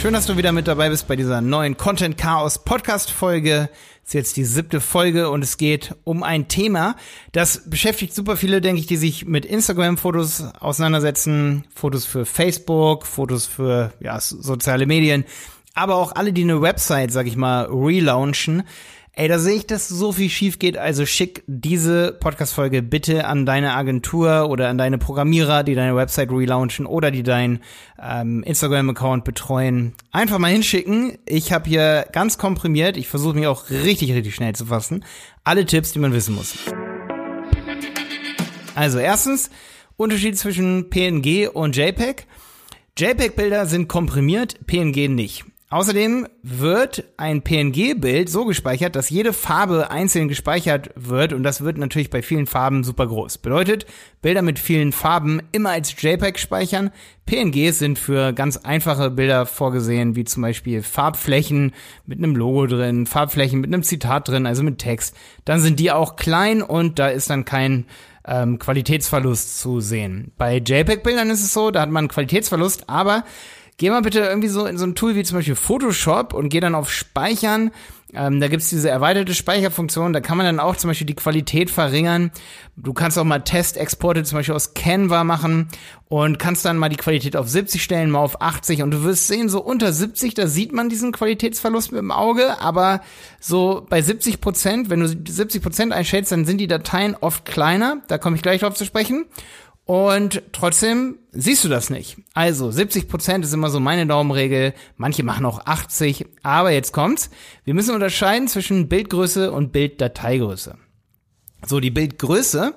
Schön, dass du wieder mit dabei bist bei dieser neuen Content Chaos Podcast Folge. ist jetzt die siebte Folge und es geht um ein Thema, das beschäftigt super viele, denke ich, die sich mit Instagram Fotos auseinandersetzen, Fotos für Facebook, Fotos für ja, soziale Medien, aber auch alle, die eine Website, sag ich mal, relaunchen. Ey, da sehe ich, dass so viel schief geht. Also schick diese Podcast-Folge bitte an deine Agentur oder an deine Programmierer, die deine Website relaunchen oder die deinen ähm, Instagram-Account betreuen. Einfach mal hinschicken. Ich habe hier ganz komprimiert, ich versuche mich auch richtig, richtig schnell zu fassen, alle Tipps, die man wissen muss. Also erstens, Unterschied zwischen PNG und JPEG. JPEG-Bilder sind komprimiert, PNG nicht. Außerdem wird ein PNG-Bild so gespeichert, dass jede Farbe einzeln gespeichert wird und das wird natürlich bei vielen Farben super groß. Bedeutet, Bilder mit vielen Farben immer als JPEG speichern. PNGs sind für ganz einfache Bilder vorgesehen, wie zum Beispiel Farbflächen mit einem Logo drin, Farbflächen mit einem Zitat drin, also mit Text. Dann sind die auch klein und da ist dann kein ähm, Qualitätsverlust zu sehen. Bei JPEG-Bildern ist es so, da hat man einen Qualitätsverlust, aber Geh mal bitte irgendwie so in so ein Tool wie zum Beispiel Photoshop und geh dann auf Speichern. Ähm, da gibt's diese erweiterte Speicherfunktion, da kann man dann auch zum Beispiel die Qualität verringern. Du kannst auch mal Testexporte zum Beispiel aus Canva machen und kannst dann mal die Qualität auf 70 stellen, mal auf 80 und du wirst sehen, so unter 70, da sieht man diesen Qualitätsverlust mit dem Auge, aber so bei 70 Prozent, wenn du 70 Prozent einschätzt, dann sind die Dateien oft kleiner, da komme ich gleich drauf zu sprechen. Und trotzdem siehst du das nicht. Also 70 Prozent ist immer so meine Daumenregel. Manche machen auch 80. Aber jetzt kommt's. Wir müssen unterscheiden zwischen Bildgröße und Bilddateigröße. So, die Bildgröße,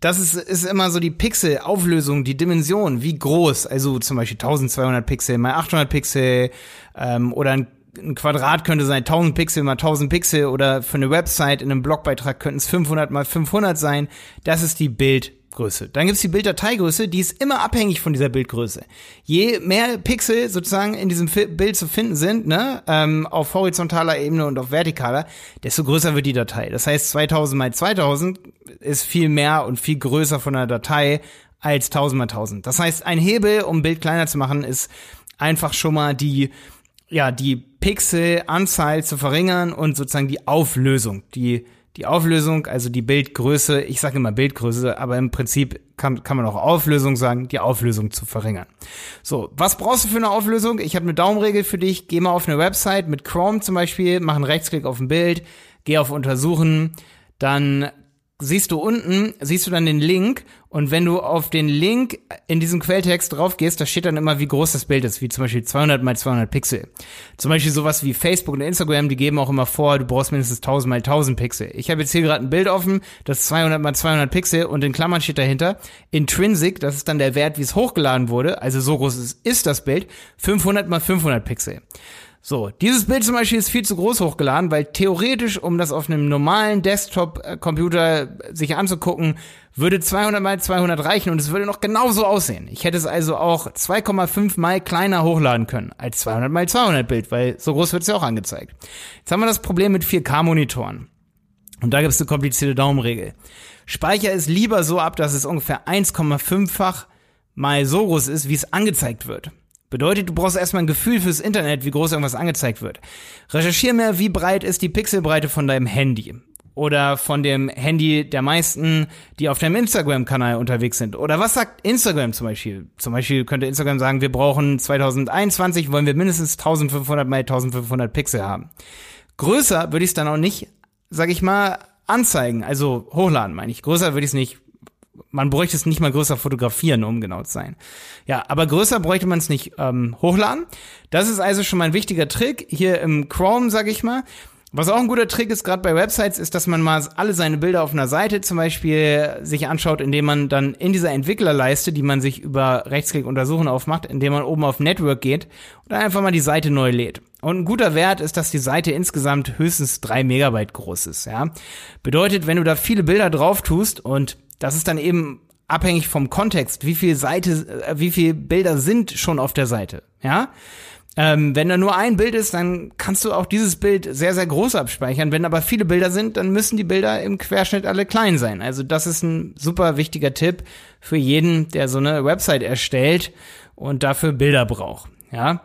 das ist, ist immer so die Pixelauflösung, die Dimension, wie groß. Also zum Beispiel 1200 Pixel mal 800 Pixel ähm, oder ein ein Quadrat könnte sein 1000 Pixel mal 1000 Pixel oder für eine Website in einem Blogbeitrag könnten es 500 mal 500 sein. Das ist die Bild Größe. Dann gibt's die Bilddateigröße, die ist immer abhängig von dieser Bildgröße. Je mehr Pixel sozusagen in diesem Bild zu finden sind, ne, ähm, auf horizontaler Ebene und auf vertikaler, desto größer wird die Datei. Das heißt, 2000 mal 2000 ist viel mehr und viel größer von der Datei als 1000 mal 1000. Das heißt, ein Hebel, um ein Bild kleiner zu machen, ist einfach schon mal die ja, die Pixelanzahl zu verringern und sozusagen die Auflösung, die die Auflösung, also die Bildgröße, ich sage immer Bildgröße, aber im Prinzip kann, kann man auch Auflösung sagen, die Auflösung zu verringern. So, was brauchst du für eine Auflösung? Ich habe eine Daumenregel für dich. Geh mal auf eine Website mit Chrome zum Beispiel, mach einen Rechtsklick auf ein Bild, geh auf Untersuchen, dann siehst du unten, siehst du dann den Link und wenn du auf den Link in diesem Quelltext drauf gehst, da steht dann immer, wie groß das Bild ist, wie zum Beispiel 200 mal 200 Pixel. Zum Beispiel sowas wie Facebook und Instagram, die geben auch immer vor, du brauchst mindestens 1000 mal 1000 Pixel. Ich habe jetzt hier gerade ein Bild offen, das ist 200 mal 200 Pixel und in Klammern steht dahinter Intrinsic, das ist dann der Wert, wie es hochgeladen wurde, also so groß ist, ist das Bild, 500 mal 500 Pixel. So, dieses Bild zum Beispiel ist viel zu groß hochgeladen, weil theoretisch, um das auf einem normalen Desktop-Computer sich anzugucken, würde 200 mal 200 reichen und es würde noch genauso aussehen. Ich hätte es also auch 2,5 mal kleiner hochladen können als 200 mal 200 Bild, weil so groß wird es ja auch angezeigt. Jetzt haben wir das Problem mit 4K-Monitoren. Und da gibt es eine komplizierte Daumenregel. Speicher es lieber so ab, dass es ungefähr 1,5-fach mal so groß ist, wie es angezeigt wird. Bedeutet, du brauchst erstmal ein Gefühl fürs Internet, wie groß irgendwas angezeigt wird. Recherchier mehr, wie breit ist die Pixelbreite von deinem Handy. Oder von dem Handy der meisten, die auf deinem Instagram-Kanal unterwegs sind. Oder was sagt Instagram zum Beispiel? Zum Beispiel könnte Instagram sagen, wir brauchen 2021, wollen wir mindestens 1500 mal 1500 Pixel haben. Größer würde ich es dann auch nicht, sag ich mal, anzeigen, also hochladen meine ich. Größer würde ich es nicht man bräuchte es nicht mal größer fotografieren, um genau zu sein. Ja, aber größer bräuchte man es nicht ähm, hochladen. Das ist also schon mal ein wichtiger Trick hier im Chrome, sag ich mal. Was auch ein guter Trick ist, gerade bei Websites, ist, dass man mal alle seine Bilder auf einer Seite zum Beispiel sich anschaut, indem man dann in dieser Entwicklerleiste, die man sich über Rechtsklick untersuchen aufmacht, indem man oben auf Network geht und dann einfach mal die Seite neu lädt. Und ein guter Wert ist, dass die Seite insgesamt höchstens drei Megabyte groß ist, ja. Bedeutet, wenn du da viele Bilder drauf tust und das ist dann eben abhängig vom Kontext, wie viel Seite, äh, wie viel Bilder sind schon auf der Seite, ja. Ähm, wenn da nur ein Bild ist, dann kannst du auch dieses Bild sehr, sehr groß abspeichern. Wenn aber viele Bilder sind, dann müssen die Bilder im Querschnitt alle klein sein. Also das ist ein super wichtiger Tipp für jeden, der so eine Website erstellt und dafür Bilder braucht. Ja.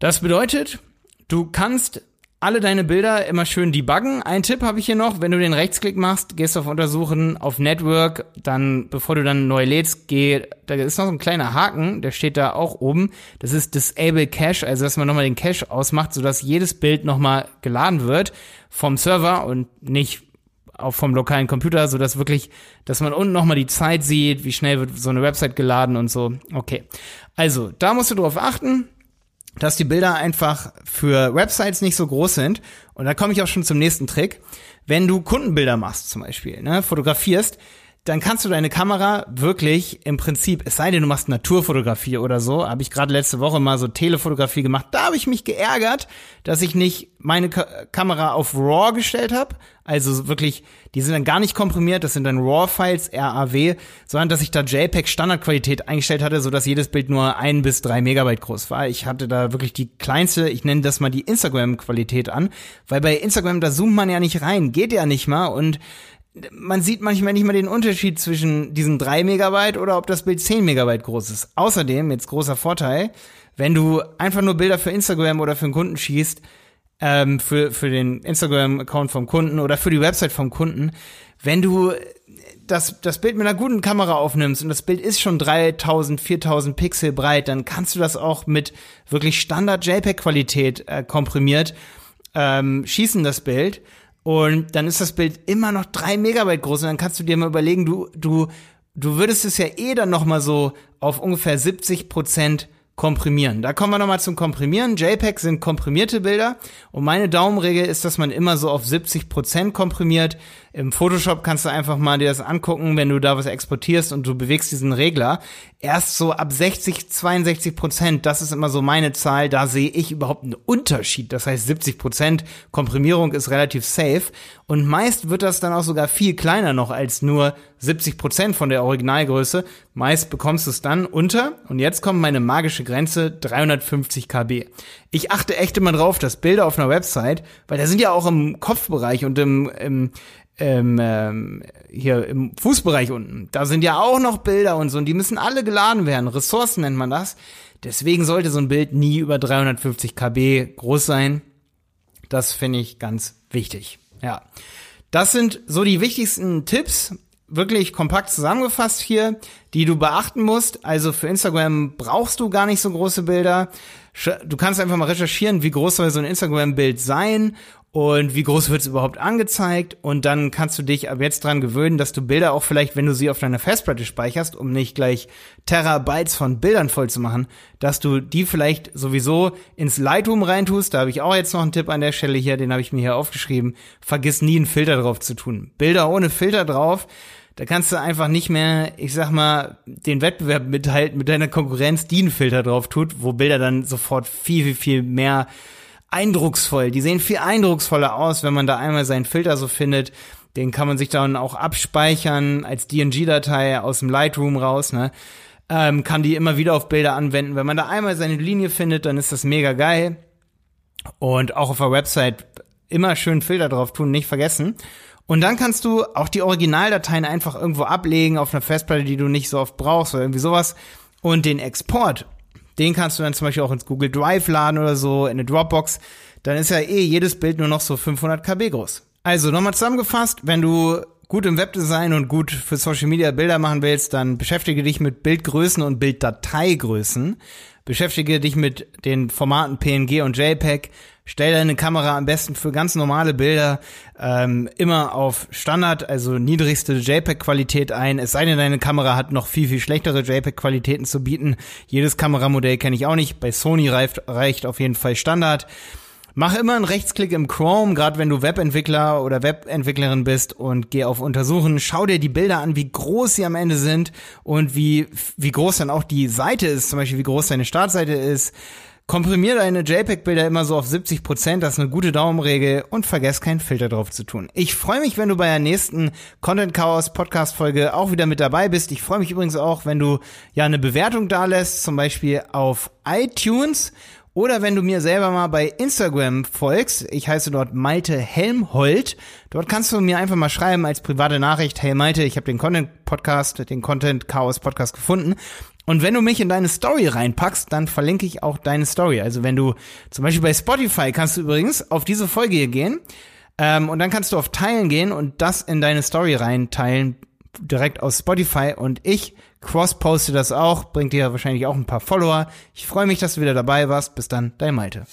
Das bedeutet, du kannst alle deine Bilder immer schön debuggen. Ein Tipp habe ich hier noch, wenn du den Rechtsklick machst, gehst auf Untersuchen, auf Network, dann, bevor du dann neu lädst, geh, da ist noch so ein kleiner Haken, der steht da auch oben. Das ist Disable Cache, also dass man nochmal den Cache ausmacht, sodass jedes Bild nochmal geladen wird vom Server und nicht auch vom lokalen Computer, sodass wirklich, dass man unten nochmal die Zeit sieht, wie schnell wird so eine Website geladen und so. Okay. Also, da musst du drauf achten dass die Bilder einfach für Websites nicht so groß sind. Und da komme ich auch schon zum nächsten Trick. Wenn du Kundenbilder machst zum Beispiel, ne, fotografierst, dann kannst du deine Kamera wirklich im Prinzip, es sei denn, du machst Naturfotografie oder so, habe ich gerade letzte Woche mal so Telefotografie gemacht, da habe ich mich geärgert, dass ich nicht meine Ka Kamera auf RAW gestellt habe, also wirklich, die sind dann gar nicht komprimiert, das sind dann RAW-Files, RAW, sondern dass ich da JPEG Standardqualität eingestellt hatte, so dass jedes Bild nur ein bis drei Megabyte groß war. Ich hatte da wirklich die kleinste, ich nenne das mal die Instagram-Qualität an, weil bei Instagram, da zoomt man ja nicht rein, geht ja nicht mal. Und man sieht manchmal nicht mal den Unterschied zwischen diesen drei Megabyte oder ob das Bild zehn Megabyte groß ist. Außerdem, jetzt großer Vorteil, wenn du einfach nur Bilder für Instagram oder für einen Kunden schießt, ähm, für, für den Instagram-Account vom Kunden oder für die Website vom Kunden, wenn du das, das Bild mit einer guten Kamera aufnimmst und das Bild ist schon 3000, 4000 Pixel breit, dann kannst du das auch mit wirklich Standard JPEG-Qualität äh, komprimiert ähm, schießen, das Bild. Und dann ist das Bild immer noch drei Megabyte groß. Und dann kannst du dir mal überlegen, du, du, du würdest es ja eh dann noch mal so auf ungefähr 70 Prozent komprimieren. Da kommen wir nochmal zum Komprimieren. JPEG sind komprimierte Bilder und meine Daumenregel ist, dass man immer so auf 70 Prozent komprimiert. Im Photoshop kannst du einfach mal dir das angucken, wenn du da was exportierst und du bewegst diesen Regler. Erst so ab 60, 62 Prozent, das ist immer so meine Zahl, da sehe ich überhaupt einen Unterschied. Das heißt, 70 Prozent Komprimierung ist relativ safe und meist wird das dann auch sogar viel kleiner noch als nur 70 Prozent von der Originalgröße. Meist bekommst du es dann unter, und jetzt kommt meine magische Grenze, 350 KB. Ich achte echt immer drauf, dass Bilder auf einer Website, weil da sind ja auch im Kopfbereich und im, im, ähm, hier im Fußbereich unten, da sind ja auch noch Bilder und so, und die müssen alle geladen werden. Ressourcen nennt man das. Deswegen sollte so ein Bild nie über 350 KB groß sein. Das finde ich ganz wichtig. Ja. Das sind so die wichtigsten Tipps, wirklich kompakt zusammengefasst hier, die du beachten musst. Also für Instagram brauchst du gar nicht so große Bilder. Du kannst einfach mal recherchieren, wie groß soll so ein Instagram-Bild sein und wie groß wird es überhaupt angezeigt und dann kannst du dich ab jetzt dran gewöhnen, dass du Bilder auch vielleicht, wenn du sie auf deiner Festplatte speicherst, um nicht gleich Terabytes von Bildern voll zu machen, dass du die vielleicht sowieso ins Lightroom reintust. Da habe ich auch jetzt noch einen Tipp an der Stelle hier, den habe ich mir hier aufgeschrieben. Vergiss nie einen Filter drauf zu tun. Bilder ohne Filter drauf, da kannst du einfach nicht mehr, ich sag mal, den Wettbewerb mithalten mit deiner Konkurrenz, die einen Filter drauf tut, wo Bilder dann sofort viel, viel, viel mehr eindrucksvoll. Die sehen viel eindrucksvoller aus, wenn man da einmal seinen Filter so findet. Den kann man sich dann auch abspeichern als DNG-Datei aus dem Lightroom raus, ne? Ähm, kann die immer wieder auf Bilder anwenden. Wenn man da einmal seine Linie findet, dann ist das mega geil. Und auch auf der Website immer schön Filter drauf tun, nicht vergessen. Und dann kannst du auch die Originaldateien einfach irgendwo ablegen auf einer Festplatte, die du nicht so oft brauchst oder irgendwie sowas. Und den Export den kannst du dann zum Beispiel auch ins Google Drive laden oder so, in eine Dropbox. Dann ist ja eh jedes Bild nur noch so 500 KB groß. Also nochmal zusammengefasst, wenn du gut im Webdesign und gut für Social Media Bilder machen willst, dann beschäftige dich mit Bildgrößen und Bilddateigrößen. Beschäftige dich mit den Formaten PNG und JPEG. Stell deine Kamera am besten für ganz normale Bilder ähm, immer auf Standard, also niedrigste JPEG-Qualität ein. Es sei denn, deine Kamera hat noch viel, viel schlechtere JPEG-Qualitäten zu bieten. Jedes Kameramodell kenne ich auch nicht. Bei Sony reicht, reicht auf jeden Fall Standard. Mach immer einen Rechtsklick im Chrome, gerade wenn du Webentwickler oder Webentwicklerin bist und geh auf Untersuchen. Schau dir die Bilder an, wie groß sie am Ende sind und wie, wie groß dann auch die Seite ist, zum Beispiel wie groß deine Startseite ist. Komprimier deine JPEG-Bilder immer so auf 70 Prozent, das ist eine gute Daumenregel und vergess keinen Filter drauf zu tun. Ich freue mich, wenn du bei der nächsten Content Chaos Podcast Folge auch wieder mit dabei bist. Ich freue mich übrigens auch, wenn du ja eine Bewertung da lässt, zum Beispiel auf iTunes Oder wenn du mir selber mal bei Instagram folgst, ich heiße dort Malte Helmholt, dort kannst du mir einfach mal schreiben als private Nachricht, hey Malte, ich habe den Content Podcast, den Content Chaos Podcast gefunden und wenn du mich in deine Story reinpackst, dann verlinke ich auch deine Story. Also wenn du zum Beispiel bei Spotify kannst du übrigens auf diese Folge hier gehen ähm, und dann kannst du auf Teilen gehen und das in deine Story reinteilen, direkt aus Spotify und ich cross-poste das auch, bringt dir wahrscheinlich auch ein paar Follower. Ich freue mich, dass du wieder dabei warst. Bis dann, dein Malte.